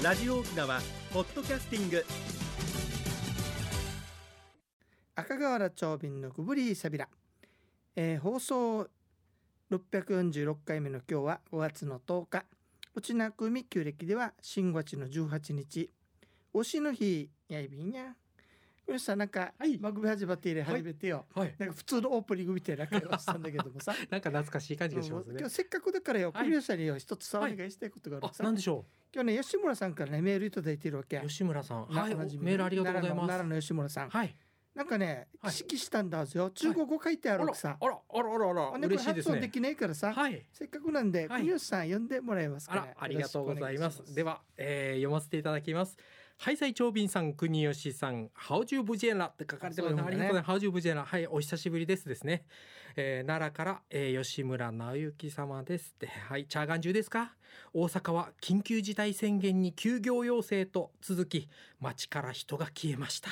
ラジオ沖縄ポッドキャスティング。赤瓦町便のくぶりサビラ、えー放送646回目の今日は5月の10日。内なくみ旧暦では新月の18日。推しの日やいびんや。これさなんか、はい番組始まって以来始めてよ、はい。なんか普通のオープニングみたいな会話したんだけどもさ なんか懐かしい感じがしますね今。日せっかくだからよ、はい栗吉さんによ一つさお願いしたいことがあるあ、さ、なんでしょ今日ね吉村さんからねメールいただいてるわけう。吉村さん。はい。メールありがとうございます。奈良の吉村さん、はい。なんかねはい指揮したんだよ中国語書いてああらるわけさ、あらあらあらあらほんでこれ嬉しいですね。発音できないからさ、はい。せっかくなんで、はい国吉さん呼んでもらえますからあら、ありがとうございます。ではは、えー、読ませていただきます。ハイサイ長瓶さん、国吉さん、ハウジュブジェラって書かれてますね。ありがとうございます。ハウジュブジェラ。はい、お久しぶりですですね。えー、奈良から、えー、吉村直之様です。で、はい、チャーガン中ですか大阪は緊急事態宣言に休業要請と続き、街から人が消えました。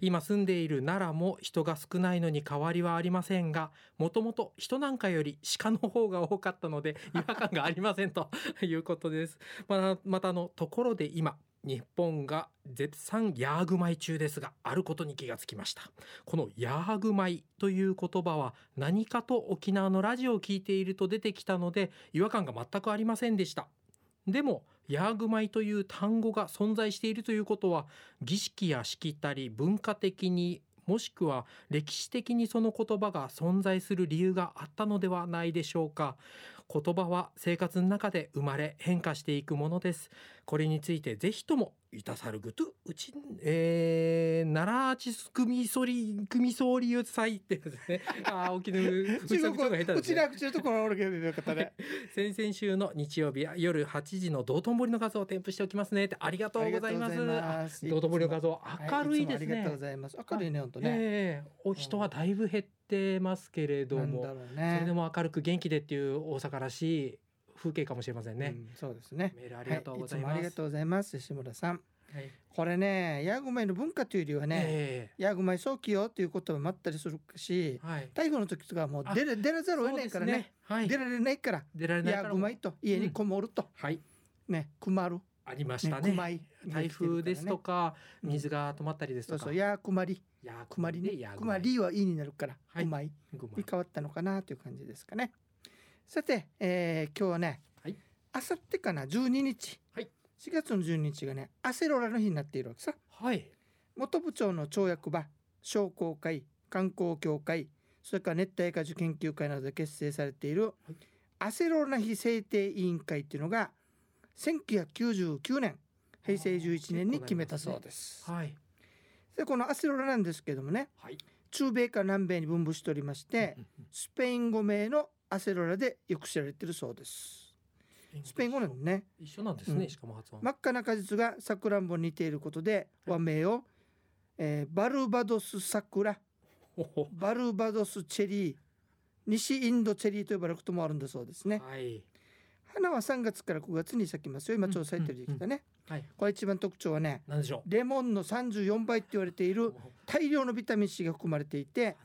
今住んでいる奈良も人が少ないのに変わりはありませんが、もともと人なんかより鹿の方が多かったので違和感がありませんということです。また、またあのところで今、日本が絶賛ヤーグ米中ですが、あることに気がつきました。このヤーグ米という言葉は何かと沖縄のラジオを聞いていると出てきたので違和感が全くありませんでした。でも、ヤーグ米という単語が存在しているということは、儀式やしきたり文化的にもしくは歴史的にその言葉が存在する理由があったのではないでしょうか。言葉は生活の中で生まれ変化していくものです。これについてぜひともいたさるぐとうち、えー、奈良チス組総理組総理祭ってですね。あー、沖縄、中の口が下手国ですね。うちのところ俺がよかったね。先々週の日曜日は夜8時の道頓堀の画像を添付しておきますね。ってありがとうございます。道頓堀の画像明るいですね。ありがとうございます。明るいねほんとね、ええ。お人はだいぶ減ってますけれども、そね。れでも明るく元気でっていう大阪らしい風景かもしれませんね。うんそうですね。メールありがとうございます。はつもありがとうございます。吉村さん。はいこれねヤーグ米の文化というよりはね、えヤーグ米早期よっていうこともあったりするしえはい。台風の時とかはもうあ出れ出らざるを得ないからね。そうですはい。出られないから出られないヤーグ米と家にこもると、はい。ね困る。ありましたね。ね。台風ですとかうん。水が止まったりですとか。そうそうヤークマリ。いやクマリねいやクマリはいいになるから、はい。クマイごまに変わったのかなという感じですかね。さて、えー今日はね、はい。あさってかな12日、はい4月の12日がねアセロラの日になっているわけさはい。元部長の町役場商工会観光協会それから熱帯果樹研究会などで結成されている、いアセロラの日制定委員会っていうのが1999年平成11年に決めたそうです。はい。でこのアセロラなんですけどもねはい。中米から南米に分布しておりましてスペイン語名のアセロラでよく知られているそうです。スペイン語なんでね。一緒なんですね、うん。しかも発音。真っ赤な果実がさくらんぼに似ていることで和名を、えーバルバドスサクラ。ほほバルバドスチェリー。西インドチェリーと呼ばれることもあるんだそうですね。はい。花は3月から9月に咲きますよ。今ちょうど咲いてる時期だね、はい。これ一番特徴はねなんでしょレモンの34倍って言われていうる大量のビタミン C が含まれていて。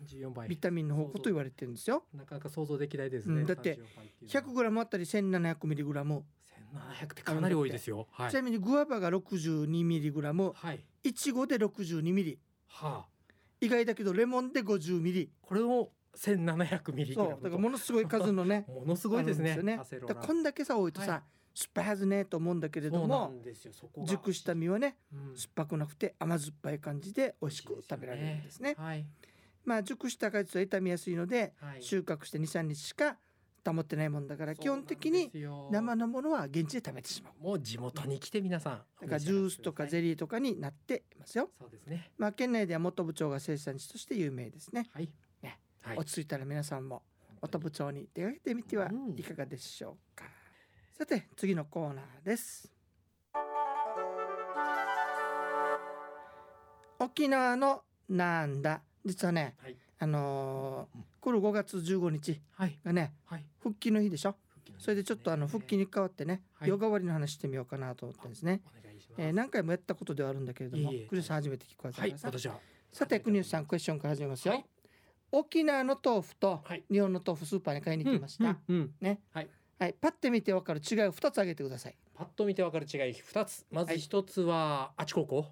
ビタミンの宝庫と言われてるんですよなかなか想像できないですね。うんだって34倍 100g あたり 1700mg 千七百ってかなり多いですよ。はいち。なみにグアバが 62mg はい。いちごで 62mg はあ。意外だけどレモンで 50mg これを千七百ミリだからものすごい数のね ものすごいですね。あるんよアセロラだからこんだけさ多いとさ、はい酸っぱいはずねと思うんだけれども熟した実はねうん酸っぱくなくて甘酸っぱい感じで美味しく食べられるんですね。はい。まあ熟した果実は傷みやすいのではい。収穫して23日しか保ってないもんだから基本的に生のものは現地で食べてしまう。もう地元に来て皆さん。だからジュースとかゼリー。とかになっていますよ。そうですね。まあ県内では元部長が生産地として有名ですね。はい。ねはい。落ち着いたら皆さんも元部長に出かけてみてはうんいかがでしょうか。さて次のコーナーです。沖縄のなんだ？実はね、はいあのーうん来る5月15日はい。がねはい。復帰の日でしょ？それでちょっとあの復帰にに変わってね、はい夜変わりの話してみようかなと思ってですね。えー何回もやったことではあるんだけれどもいえいえクリスさん初めて聞くはずだはい。さ、私は。さて国吉さんクエスチョンから始めますよ、はい沖縄の豆腐とはい日本の豆腐スーパーに買いに行きました、うん。うんねはい。はいパッて見てわかる違いを2つ挙げてください。パッと見てわかる違い二つ。まず一つはあちここ。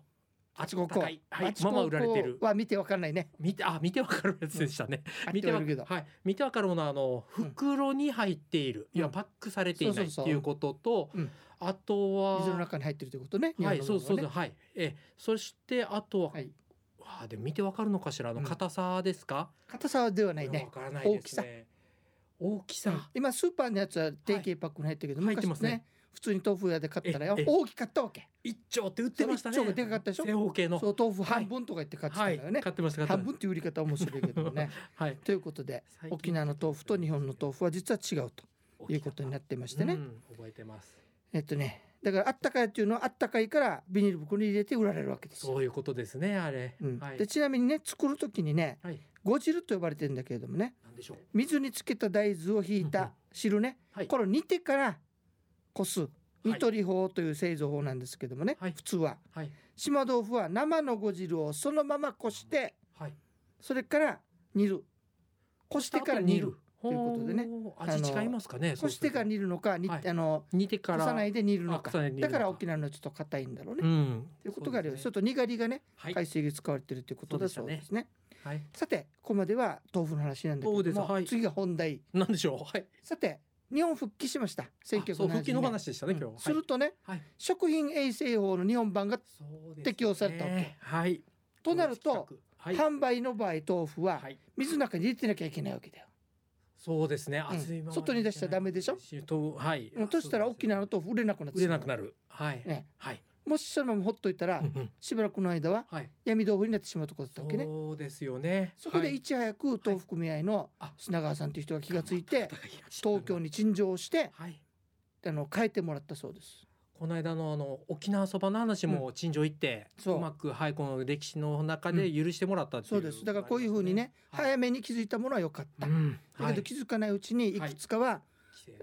あちここ。はいあちここまま売られてる。は見てわかんないね。見てあ見てわかるやつでしたね、見てわかる。けど。はい。見てわかるものはあのうん袋に入っている、いやうんパックされていないっていうことと、うん。あとは水の中に入ってるということね。はいそうそうそう。うはい。えそしてあとは、はい。わあでも見てわかるのかしら？あのうん。硬さですか、硬さではないわねからないですね大きさ。うん。今スーパーのやつは定型パックに入ってるけど、入ってますね。普通に豆腐屋で買ったらよええ。大きかったわけ。一丁って売ってましたね。一丁がでかかったでしょ？正方形の。そう豆腐はい。半分とか言って買ってたはいんだよね、買ってました買ってまし半分っていう売り方は面白いけどもね。た はい。ということで沖縄の豆腐と日本の豆腐は実は違うということになってましてね、うん覚えてます。えっとねだからあったかいっていうのはあったかいからビニール袋に入れて売られるわけですよ。そういうことですねあれ、うん。はい。でちなみにね作る時にねはいご汁と呼ばれてるんだけれどもね。なんでしょう？水につけた大豆をひいうんうん。た汁ね、はい。これを煮てからこす。い。煮取り法という製造法なんですけどもね、はい。普通は。はい。島豆腐は生のご汁をそのままこしてはい。それから煮る。こしてから煮るということでね。味違いますかねこしてから煮るのか煮はい。あの煮てから。こさないで煮るのか。だから沖縄のちょっと硬いんだろうね、うん。ということがあるよ。ね。ちょっとにがりがねはい。海水が使われてるということだそうですねはい。さてここまでは豆腐の話なんだけども、はい。次が本題。なんでしょう？はい。さて日本復帰しました。あそう1970復帰の年話でしたね今日するとね、はい。食品衛生法の日本版が適用されたわけはい。となるとはい。販売の場合豆腐ははい。水の中に入れてなきゃいけないわけだよ。そうですね。うん。外に出しちゃダメでしょ？とはい。うん。としたら沖縄の豆腐売れなくなって売れなくる。なる。はい。ね、はいもしそのままほっといたら、しばらくの間ははい。闇豆腐になってしまうところだったわけね。そうですよね。そこではい。いち早く豆腐組合のあ。品川さんという人が気がついて東京に陳情をしてはい。あの変えてもらったそうです。この間のあの沖縄そばの話も陳情行って、うそう。まくはいこの歴史の中で許してもらったっていう、そうです。だからこういうふうにね、はい。早めに気づいたものは良かった。うん。だけど気づかないうちにいくつかは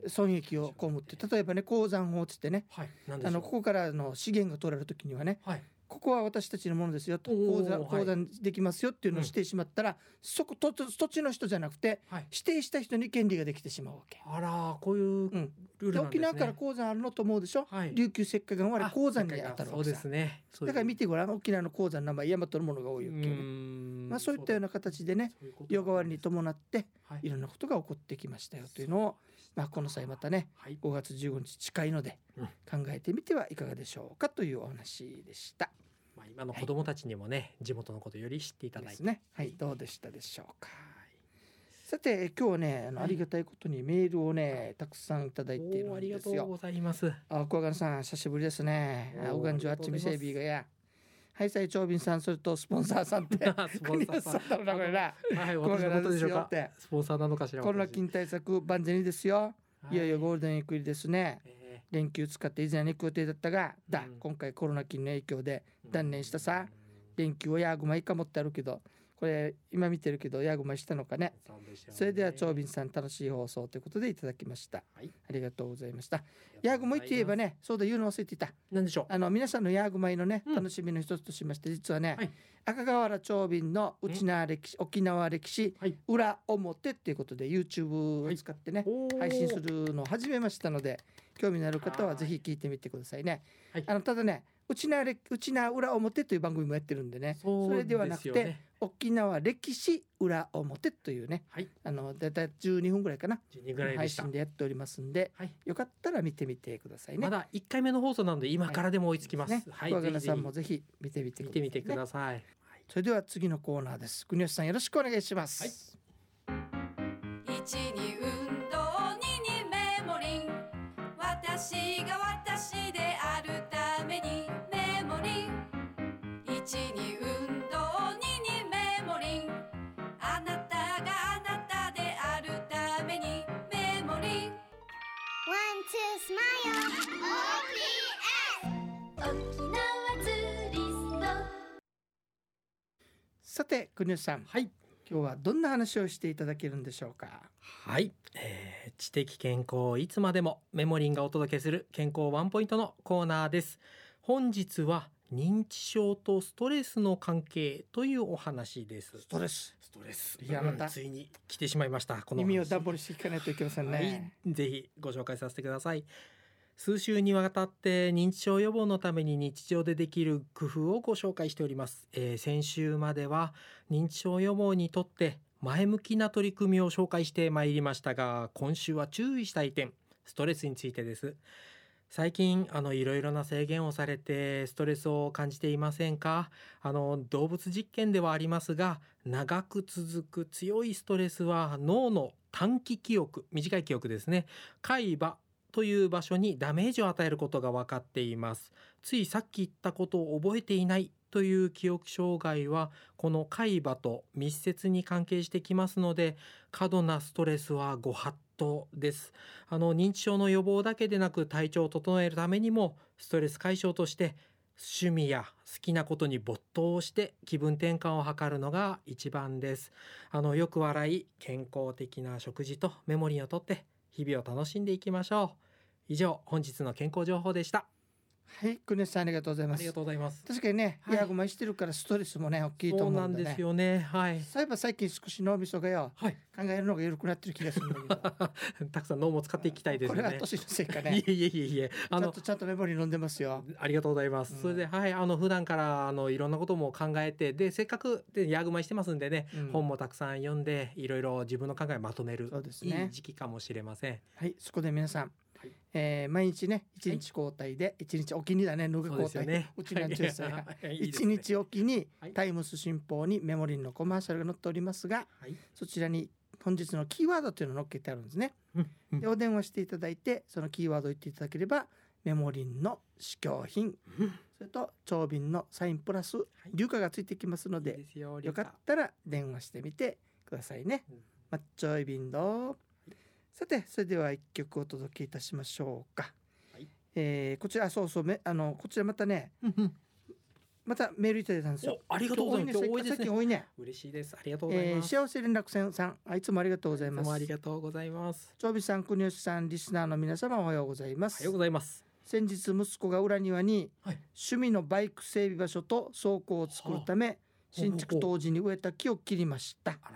損益を被って例えばね鉱山法っつってねはい。あのここからの資源が取られる時にはねはい。ここは私たちのものですよと。鉱山はい。鉱山できますよっていうのをしてしまったら、そこ土土地の人じゃなくてはい。指定した人に権利ができてしまうわけ。あらこういうルールなんですね、沖縄から鉱山あるのと思うでしょ、はい。琉球石灰岩は鉱山に当たるわけですね。だから見てごらん沖縄の鉱山の名前大和のものが多いわけよね、ん。まあ、そういったような形でね夜変わりに伴ってはい。いろんなことが起こってきましたよというのを、まあ、この際またねはい5月15日近いのでうん考えてみてはいかがでしょうかというお話でした。まあ今の子供たちにもね、地元のことより知っていただいてですね。はい、どうでしたでしょうか。さて今日はねあのはいありがたいことにメールをねたくさんいただいているおーありがんですよ。とうございますあ小川さん久しぶりですね。あおがんじゅあっちみせいびがや。はいさい長瓶さんそれとスポンサーさんって。スポンサーさん。だろうなこれな。はい小私のことでしょうか？スポンサーなのかしらコロナ菌対策万全にですよ。い。よいよゴールデンウィーク入りですね。え連休使って以前に行く予定だったが、だうん。今回コロナ菌の影響でー断念したさ。連休はヤーグマイかもってあるけどこれ今見てるけどヤーグマしたのかね。ね。それでは長瓶さん楽しい放送ということでいただきました。はい。ありがとうございました。ヤーグマイといえばねそうだ言うの忘れていた。なんでしょう？あの皆さんのヤーグマイのねうん。楽しみの一つとしまして実はね、はい。赤瓦長瓶の内縄歴史沖縄歴史はい。裏表っていうことで YouTube を使ってね、配信するのを始めましたので興味のある方はぜひ聞いてみてくださいね。はい。あのただね内縄れ内縄裏表という番組もやってるんでね。それではなくて沖縄歴史裏表というね、はい、あのだいたい12分ぐらいかな。十二ぐらい配信でやっておりますんで、はい、よかったら見てみてくださいね。まだ1回目の放送なんで今からでも追いつきます、はい。ね、さんもぜひ見てみてください、ね、見てみてください。それでは次のコーナーです。国吉さんよろしくお願いします、はい、1, て国吉さんはい。今日はどんな話をしていただけるんでしょうか？はい、えー知的健康をいつまでもメモリンがお届けする健康ワンポイントのコーナーです。本日は認知症とストレスの関係というお話です。ストレス。ストレス。いやまたうんついに来てしまいました。この話。耳をダボにしていかないといけませんね。はい、ぜひご紹介させてください数週にわたって認知症予防のために日常でできる工夫をご紹介しております、えー先週までは認知症予防にとって前向きな取り組みを紹介してまいりましたが今週は注意したい点ストレスについてです。最近あのいろいろな制限をされてストレスを感じていませんか？あの動物実験ではありますが長く続く強いストレスは脳の短期記憶短い記憶ですね。海馬という場所にダメージを与えることが分かっています。ついさっき言ったことを覚えていないという記憶障害はこの海馬と密接に関係してきますので過度なストレスはご法度です。あの認知症の予防だけでなく体調を整えるためにもストレス解消として趣味や好きなことに没頭して気分転換を図るのが一番です。あのよく笑い健康的な食事とメモリーをとって日々を楽しんでいきましょう。以上本日の健康情報でした。はいクネさんありがとうございます。ありがとうございます。確かにね、はい。ヤグマしてるからストレスもね大きいと思うんでね。なんですよね。はい。そういえば最近少し脳みそがよはい。考えるのが緩くなってる気がするんだけど。たくさん脳も使っていきたいですよねこれは年のせいかいね。え いえいえいえ。あのちゃんとメモリー飲んでますよ。ありがとうございます。うん。それで、はい、あの普段からあのいろんなことも考えて、でせっかくでヤグマしてますんでね、うん。本もたくさん読んで、いろいろ自分の考えをまとめるそうですね。いい時期かもしれません。はいそこで皆さん、はいえー毎日ね一日交代で一日おきにだね脱ぐ交代。すよね。うち一 ね。日おきにはい。タイムス新報にメモリーのコマーシャルが載っておりますがはい。そちらに本日のキーワードというのを載っけてあるんですね。でお電話していただいてそのキーワードを言っていただければメモリンの試供品うん。それと長瓶のサインプラス硫化がついてきますのでよ。よかったら電話してみてくださいね。うん。マッチョイビンド。さて、それでは一曲お届けいたしましょうか。はいえーこちら、そうそう、め、あの、こちらまたね、またメールいただいたんですよ。おありがとうございます。多いですね。最近多いね。嬉しいです。ありがとうございえーます。幸せ連絡船さん、あいつもありがとうございいつもあります。がとうございます。長尾さん、国吉さん、リスナーの皆様、おはようございますおはよう。ございます。先日、息子が裏庭にはい。趣味のバイク整備場所と倉庫を作るため、新築当時に植えた木を切りました。あ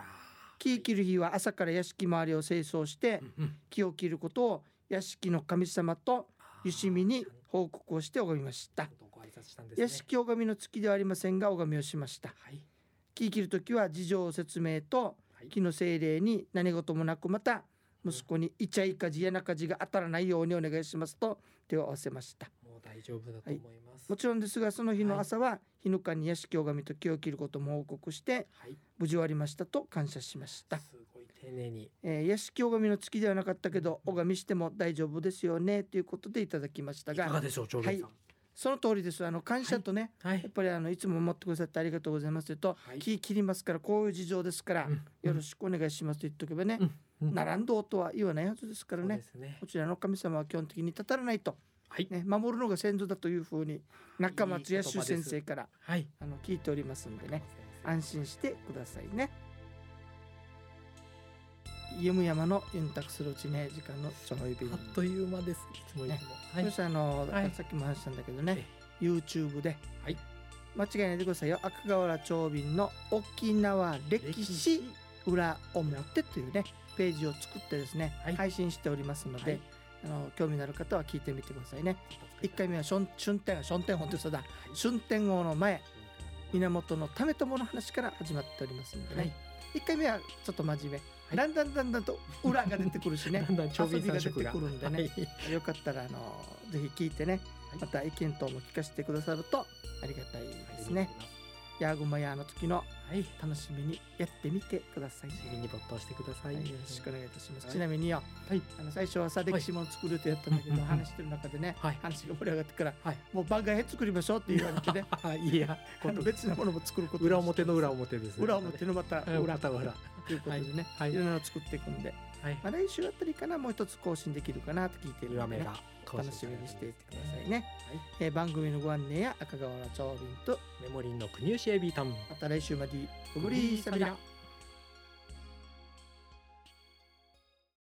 ら。木切る日は朝から屋敷周りを清掃して木を切ることを屋敷の神様と湯しみに報告をして拝みました。屋敷拝みの月ではありませんが拝みをしましたはい。木切る時は事情説明とはい木の精霊に何事もなくまた息子にイチャイカジやナカジが当たらないようにお願いしますと手を合わせました大丈夫だと思います。もちろんですがその日の朝は日ぬかに屋敷拝みと木を切ることも報告してはい。無事終わりましたと感謝しましたすごい丁寧に。えー、屋敷拝みの月ではなかったけど拝みしても大丈夫ですよねということでいただきましたがいかがでしょう、長兵衛さん。その通りですあの感謝とね、はいやっ。ぱりあのいつも持ってくださってありがとうございますと、はい木切りますからこういう事情ですから、うんよろしくお願いしますと言っとけばね、うんうん並んどうとは言わないはずですからねねこ。ちらの神様は基本的にたたらないと、はい。ね、守るのが先祖だというふうに中松いい野修言葉です先生からはい。あの聞いておりますんでね。安心してくださいね。ゆむ山のユンタクするうちね時間のちょい便あっという間です。いつもいつも。はい。そし。てあの、はい。さっきも話したんだけどね。YouTube で、はい。間違いないでくださいよ。赤瓦長瓶の沖縄歴史裏表というねページを作ってですね、はい。配信しておりますので、はいあの興味のある方は聞いてみてくださいね。1回目は春春天春天本当にそうだ春天王の前源の為朝の話から始まっておりますのでね、はい。1回目はちょっと真面目、い。だんだんだんだんと裏が出てくるしね。だんだん遊び色がが出てくるんでね。はい。よかったらあのぜひ聞いてね。はい。また意見等も聞かせてくださるとありがたいですね。ヤーグマヤーの時のはい。楽しみにやってみてください。趣味に没頭してくださ。はいい、よろしくお願いいたします。はいちなみによ、はい。あの最初はさ歴史も作るとやったんだけど、話してる中でね、はい話が盛り上がってからはい。もう番外編作りましょうって言われてね、いや、あの別なものも作ることに裏表の裏表ですね。裏表のまたはい裏裏と裏。ということでね、はいいろんなの作っていくんで、はい。まあ、来週あたりかなもう一つ更新できるかなと聞いてるので、楽しみにしていてくださいね。はい。えー番組のご案内や赤瓦長瓶とメモリーの国吉エビタン。また来週までごぶりーさびら。